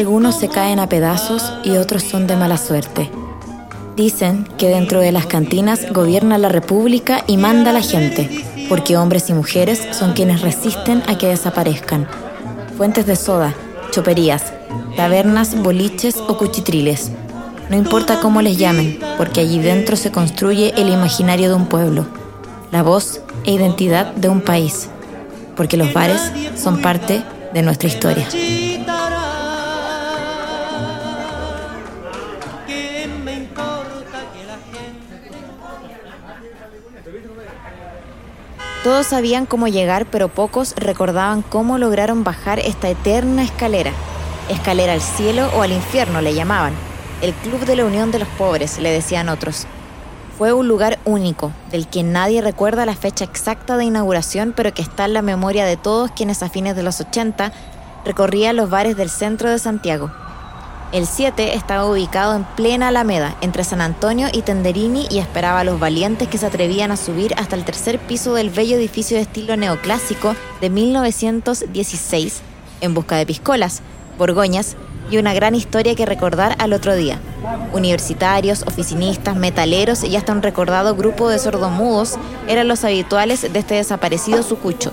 Algunos se caen a pedazos y otros son de mala suerte. Dicen que dentro de las cantinas gobierna la república y manda la gente, porque hombres y mujeres son quienes resisten a que desaparezcan. Fuentes de soda, choperías, tabernas, boliches o cuchitriles. No importa cómo les llamen, porque allí dentro se construye el imaginario de un pueblo, la voz e identidad de un país, porque los bares son parte de nuestra historia. Todos sabían cómo llegar, pero pocos recordaban cómo lograron bajar esta eterna escalera. Escalera al cielo o al infierno le llamaban. El Club de la Unión de los Pobres, le decían otros. Fue un lugar único, del que nadie recuerda la fecha exacta de inauguración, pero que está en la memoria de todos quienes a fines de los 80 recorrían los bares del centro de Santiago. El 7 estaba ubicado en plena Alameda, entre San Antonio y Tenderini, y esperaba a los valientes que se atrevían a subir hasta el tercer piso del bello edificio de estilo neoclásico de 1916, en busca de piscolas, borgoñas y una gran historia que recordar al otro día. Universitarios, oficinistas, metaleros y hasta un recordado grupo de sordomudos eran los habituales de este desaparecido sucucho.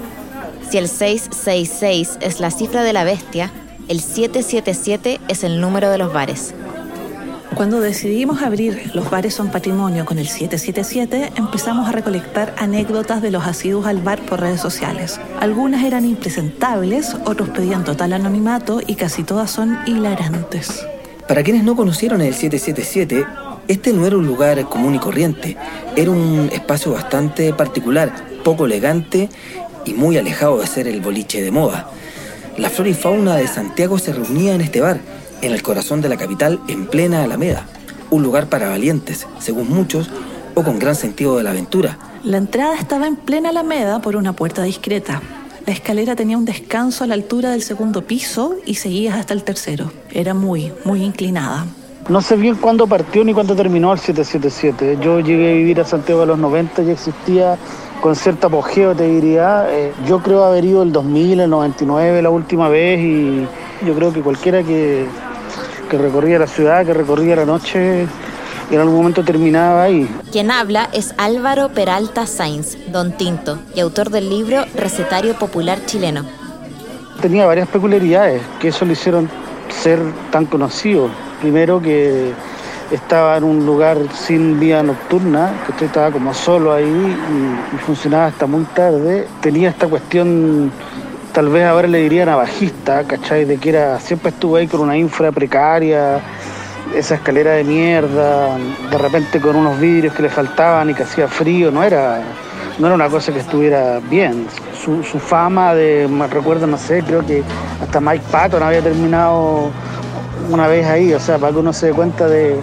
Si el 666 es la cifra de la bestia, el 777 es el número de los bares. Cuando decidimos abrir Los bares son patrimonio con el 777, empezamos a recolectar anécdotas de los asiduos al bar por redes sociales. Algunas eran impresentables, otros pedían total anonimato y casi todas son hilarantes. Para quienes no conocieron el 777, este no era un lugar común y corriente, era un espacio bastante particular, poco elegante y muy alejado de ser el boliche de moda. La flora y fauna de Santiago se reunía en este bar, en el corazón de la capital, en plena Alameda. Un lugar para valientes, según muchos, o con gran sentido de la aventura. La entrada estaba en plena Alameda por una puerta discreta. La escalera tenía un descanso a la altura del segundo piso y seguía hasta el tercero. Era muy, muy inclinada. No sé bien cuándo partió ni cuándo terminó el 777. Yo llegué a vivir a Santiago a los 90 y existía con cierto apogeo, te diría. Eh, yo creo haber ido el 2000, el 99 la última vez y yo creo que cualquiera que, que recorría la ciudad, que recorría la noche, en algún momento terminaba ahí. Quien habla es Álvaro Peralta Sainz, Don Tinto, y autor del libro Recetario Popular Chileno. Tenía varias peculiaridades que eso lo hicieron ser tan conocido. Primero que estaba en un lugar sin vía nocturna, que estaba como solo ahí y, funcionaba hasta muy tarde. Tenía esta cuestión, tal vez ahora le diría navajista, ¿cachai? De que era, siempre estuvo ahí con una infra precaria, esa escalera de mierda, de repente con unos vidrios que le faltaban y que hacía frío, no era, no era una cosa que estuviera bien. Su, su fama de, me recuerdo, no sé, creo que hasta Mike Patton había terminado una vez ahí, o sea, para que uno se dé cuenta de,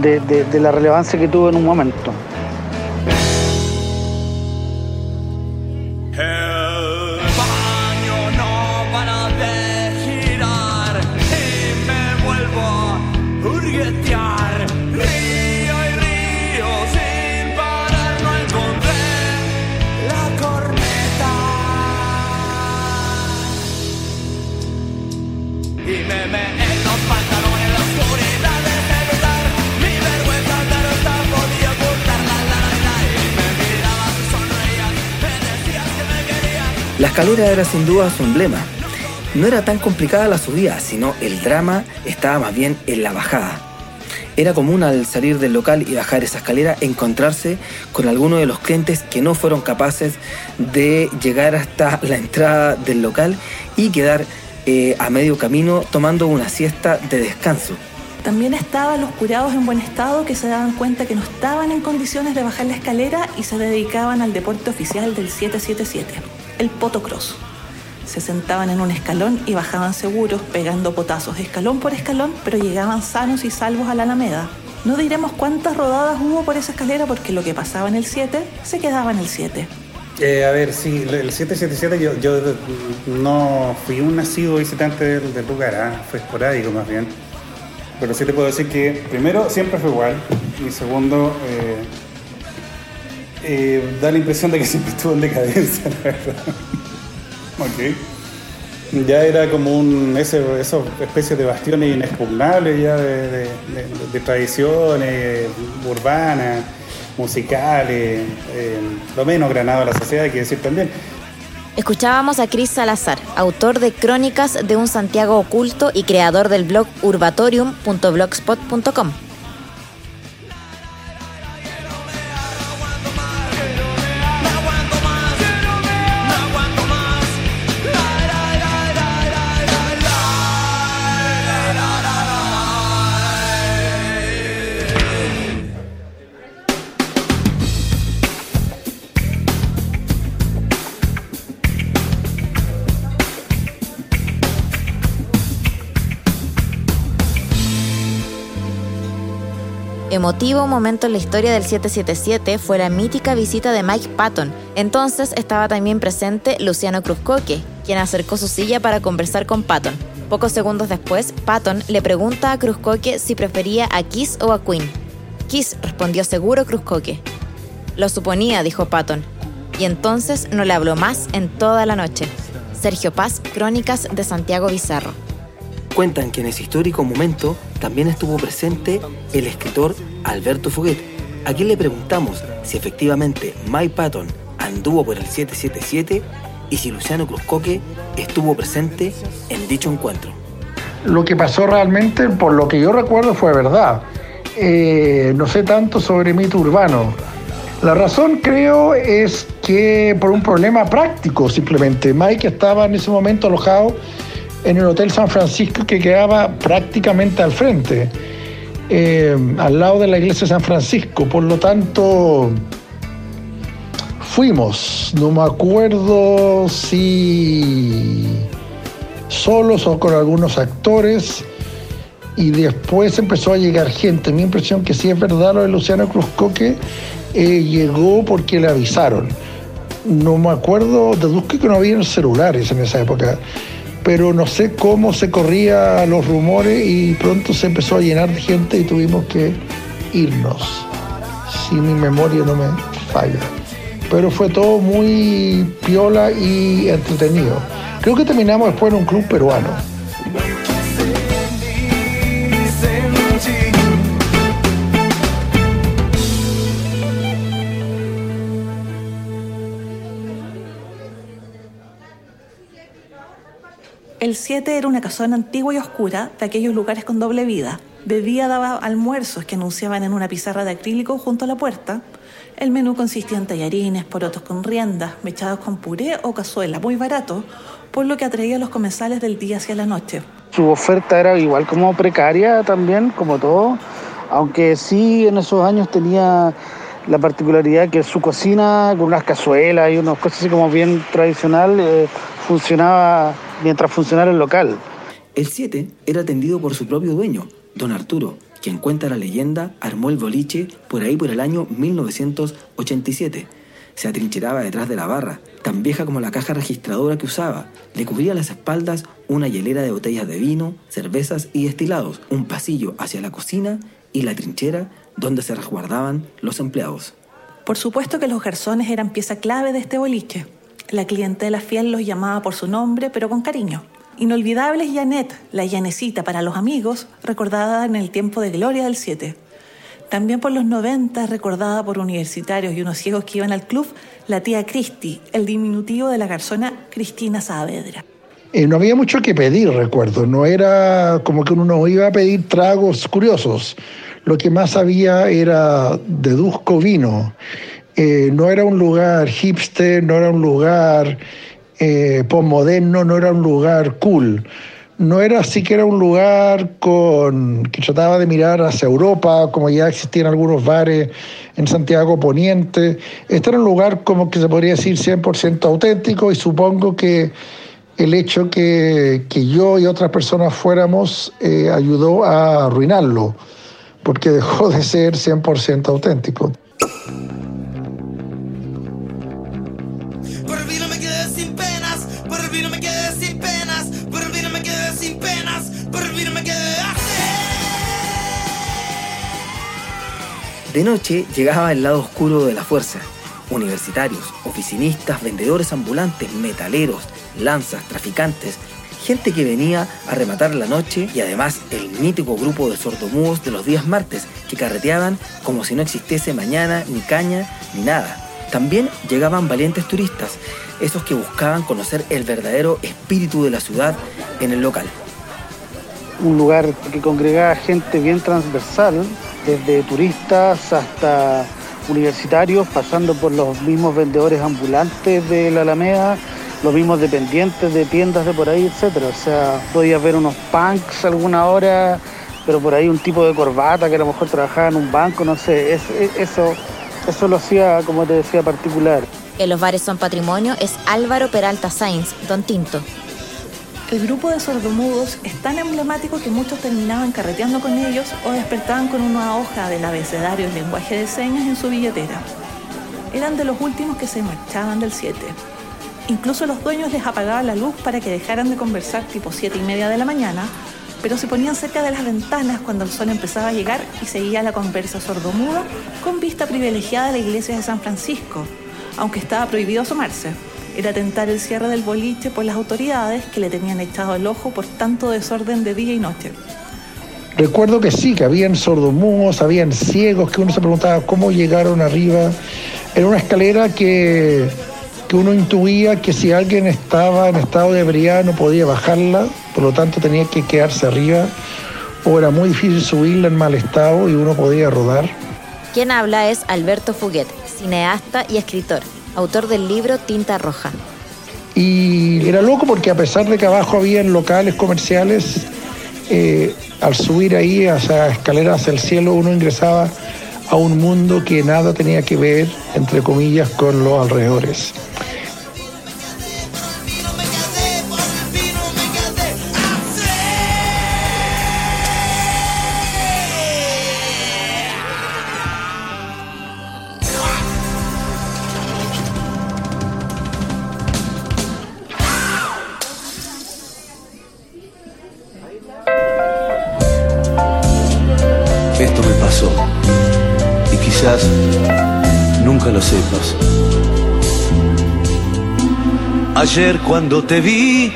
de, de, la relevancia que tuvo en un momento. La escalera era sin duda su emblema. No era tan complicada la subida, sino el drama estaba más bien en la bajada. Era común al salir del local y bajar esa escalera encontrarse con alguno de los clientes que no fueron capaces de llegar hasta la entrada del local y quedar eh, a medio camino tomando una siesta de descanso. También estaban los curados en buen estado que se daban cuenta que no estaban en condiciones de bajar la escalera y se dedicaban al deporte oficial del 777, el potocross. Se sentaban en un escalón y bajaban seguros, pegando potazos escalón por escalón, pero llegaban sanos y salvos a la Alameda. No diremos cuántas rodadas hubo por esa escalera porque lo que pasaba en el 7 se quedaba en el 7. Eh, a ver, sí, el 777 yo, yo no fui un nacido visitante del, lugar, ¿ah? fue esporádico más bien. Pero sí te puedo decir que primero siempre fue igual y segundo eh, eh, da la impresión de que siempre estuvo en decadencia, la verdad. ok. Ya era como un, ese, esos especies de bastiones inexpugnables ya de, de- de- de tradiciones urbanas, musicales, eh, lo menos granado de la sociedad, hay que decir también. Escuchábamos a Cris Salazar, autor de Crónicas de un Santiago oculto y creador del blog urbatorium.blogspot.com. Emotivo momento en la historia del 777 fue la mítica visita de Mike Patton. Entonces estaba también presente Luciano Cruzcoque, quien acercó su silla para conversar con Patton. Pocos segundos después, Patton le pregunta a Cruzcoque si prefería a Kiss o a Queen. Kiss respondió seguro Cruzcoque. Lo suponía, dijo Patton. Y entonces no le habló más en toda la noche. Sergio Paz, Crónicas de Santiago Bizarro. Cuentan que en ese histórico momento también estuvo presente el escritor Alberto Fuguet, a quien le preguntamos si efectivamente Mike Patton anduvo por el 777 y si Luciano Cruzcoque estuvo presente en dicho encuentro. Lo que pasó realmente, por lo que yo recuerdo, fue verdad. Eh, no sé tanto sobre mito urbano. La razón creo es que por un problema práctico simplemente. Mike estaba en ese momento alojado en el Hotel San Francisco que quedaba prácticamente al frente, eh, al lado de la iglesia de San Francisco. Por lo tanto, fuimos. No me acuerdo si solos o con algunos actores. Y después empezó a llegar gente. Mi impresión que sí es verdad lo de Luciano Cruzcoque, eh, llegó porque le avisaron. No me acuerdo, deduzco que no había celulares en esa época, pero no sé cómo se corrían los rumores y pronto se empezó a llenar de gente y tuvimos que irnos, si mi memoria no me falla. Pero fue todo muy piola y entretenido. Creo que terminamos después en un club peruano. El 7 era una casona antigua y oscura de aquellos lugares con doble vida. De día daba almuerzos que anunciaban en una pizarra de acrílico junto a la puerta. El menú consistía en tallarines, porotos con riendas, mechados con puré o cazuela, muy barato, por lo que atraía a los comensales del día hacia la noche. Su oferta era igual como precaria también, como todo, aunque sí en esos años tenía la particularidad que su cocina con unas cazuelas y unas cosas así como bien tradicional eh, funcionaba mientras funcionara el local. El 7 era atendido por su propio dueño, don Arturo, quien cuenta la leyenda armó el boliche por ahí por el año 1987. Se atrincheraba detrás de la barra, tan vieja como la caja registradora que usaba. Le cubría las espaldas una hielera de botellas de vino, cervezas y destilados, un pasillo hacia la cocina y la trinchera donde se resguardaban los empleados. Por supuesto que los garzones eran pieza clave de este boliche. La clientela fiel los llamaba por su nombre, pero con cariño. Inolvidable es Janet, la llanecita para los amigos, recordada en el tiempo de gloria del 7. También por los 90, recordada por universitarios y unos ciegos que iban al club, la tía Cristi, el diminutivo de la garzona Cristina Saavedra. Eh, no había mucho que pedir, recuerdo. No era como que uno no iba a pedir tragos curiosos. Lo que más había era, deduzco, vino. Eh, no era un lugar hipster, no era un lugar eh, postmoderno, no era un lugar cool. No era así que era un lugar con que trataba de mirar hacia Europa, como ya existían algunos bares en Santiago Poniente. Este era un lugar como que se podría decir 100% auténtico y supongo que el hecho que, que yo y otras personas fuéramos eh, ayudó a arruinarlo, porque dejó de ser 100% auténtico. Me quedé sin penas, me quedé sin penas, me quedé De noche llegaba el lado oscuro de la fuerza. Universitarios, oficinistas, vendedores ambulantes, metaleros, lanzas, traficantes, gente que venía a rematar la noche y además el mítico grupo de sordomudos de los días martes que carreteaban como si no existiese mañana, ni caña, ni nada. También llegaban valientes turistas, esos que buscaban conocer el verdadero espíritu de la ciudad en el local. un lugar que congregaba gente bien transversal, desde turistas hasta universitarios, pasando por los mismos vendedores ambulantes de la Alameda, los mismos dependientes de tiendas de por ahí, etcétera. O sea, podías ver unos punks alguna hora, pero por ahí un tipo de corbata que a lo mejor trabajaba en un banco, no sé, es- es- eso, eso lo hacía, como te decía, particular. En los bares son patrimonio es Álvaro Peralta Sainz, Don Tinto. El grupo de sordomudos es tan emblemático que muchos terminaban carreteando con ellos o despertaban con una hoja del abecedario en lenguaje de señas en su billetera. Eran de los últimos que se marchaban del 7. Incluso los dueños les apagaban la luz para que dejaran de conversar tipo 7 y media de la mañana, pero se ponían cerca de las ventanas cuando el sol empezaba a llegar y seguía la conversa sordomuda con vista privilegiada a la iglesia de San Francisco, aunque estaba prohibido asomarse. Era tentar el cierre del boliche por las autoridades que le tenían echado el ojo por tanto desorden de día y noche. Recuerdo que sí, que habían sordomudos, habían ciegos, que uno se preguntaba cómo llegaron arriba. Era una escalera que, que uno intuía que si alguien estaba en estado de ebriedad no podía bajarla, por lo tanto tenía que quedarse arriba, o era muy difícil subirla en mal estado y uno podía rodar. Quien habla es Alberto Fuguet, cineasta y escritor, autor del libro Tinta Roja. Y era loco porque a pesar de que abajo habían locales comerciales, eh, al subir ahí hacia escaleras hacia el cielo uno ingresaba a un mundo que nada tenía que ver, entre comillas, con los alrededores. Quizás nunca lo sepas. Ayer cuando te vi,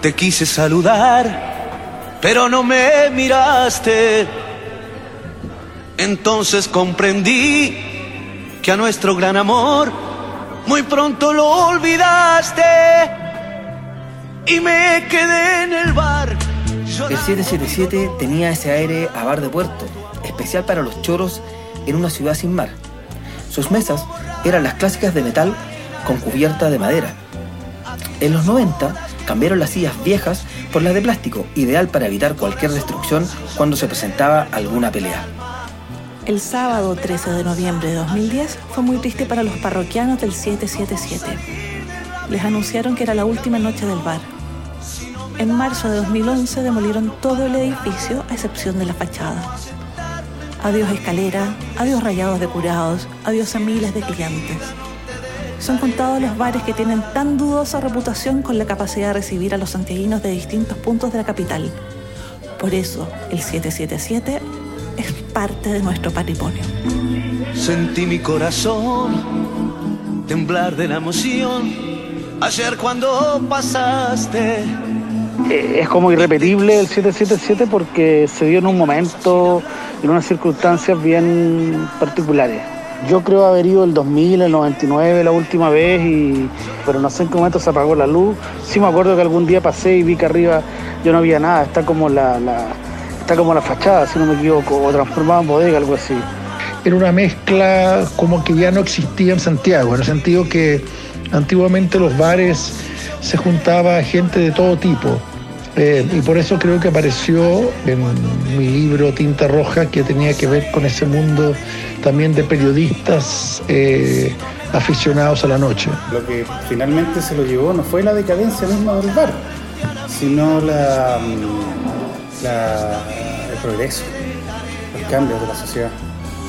te quise saludar, pero no me miraste. Entonces comprendí que a nuestro gran amor muy pronto lo olvidaste y me quedé en el bar. El 777 tenía ese aire a bar de puerto, especial para los choros en una ciudad sin mar. Sus mesas eran las clásicas de metal con cubierta de madera. En los 90 cambiaron las sillas viejas por las de plástico, ideal para evitar cualquier destrucción cuando se presentaba alguna pelea. El sábado 13 de noviembre de 2010 fue muy triste para los parroquianos del 777. Les anunciaron que era la última noche del bar. En marzo de 2011 demolieron todo el edificio a excepción de la fachada. Adiós escalera, adiós rayados de curados, adiós a miles de clientes. Son contados los bares que tienen tan dudosa reputación con la capacidad de recibir a los santiaguinos de distintos puntos de la capital. Por eso, el 777 es parte de nuestro patrimonio. Sentí mi corazón temblar de la emoción. Ayer cuando pasaste, es como irrepetible el 777 porque se dio en un momento, en unas circunstancias bien particulares. Yo creo haber ido el 2000, el 99 la última vez, y, pero no sé en qué momento se apagó la luz. Sí me acuerdo que algún día pasé y vi que arriba yo no había nada, está como la, la- está como la fachada, si no me equivoco, o transformada en bodega, algo así. Era una mezcla como que ya no existía en Santiago, en el sentido que Antiguamente los bares se juntaba gente de todo tipo. Eh, y por eso creo que apareció en mi libro Tinta Roja, que tenía que ver con ese mundo también de periodistas eh, aficionados a la noche. Lo que finalmente se lo llevó no fue la decadencia misma del bar, sino la, mm, la- el progreso, el cambio de la sociedad.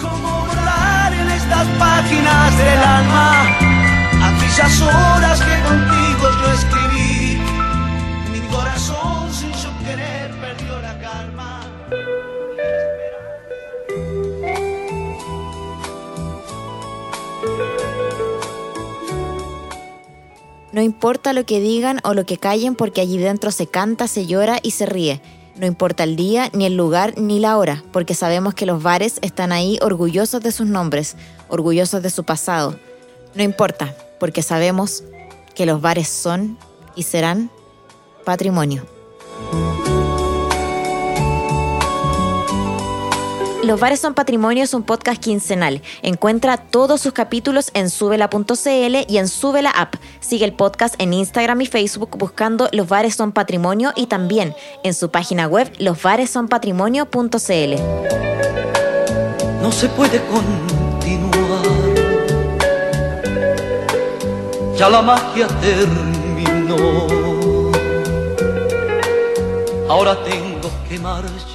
Cómo borrar en estas páginas del alma aquellas horas que contigo yo escribí. No importa lo que digan o lo que callen porque allí dentro se canta, se llora y se ríe. No importa el día, ni el lugar, ni la hora, porque sabemos que los bares están ahí orgullosos de sus nombres, orgullosos de su pasado. No importa, porque sabemos que los bares son y serán patrimonio. Los Bares son Patrimonio es un podcast quincenal. Encuentra todos sus capítulos en subela.cl y en Subela App. Sigue el podcast en Instagram y Facebook buscando Los Bares son Patrimonio y también en su página web losbaresonpatrimonio.cl. No se puede continuar. Ya la magia terminó. Ahora tengo que marchar.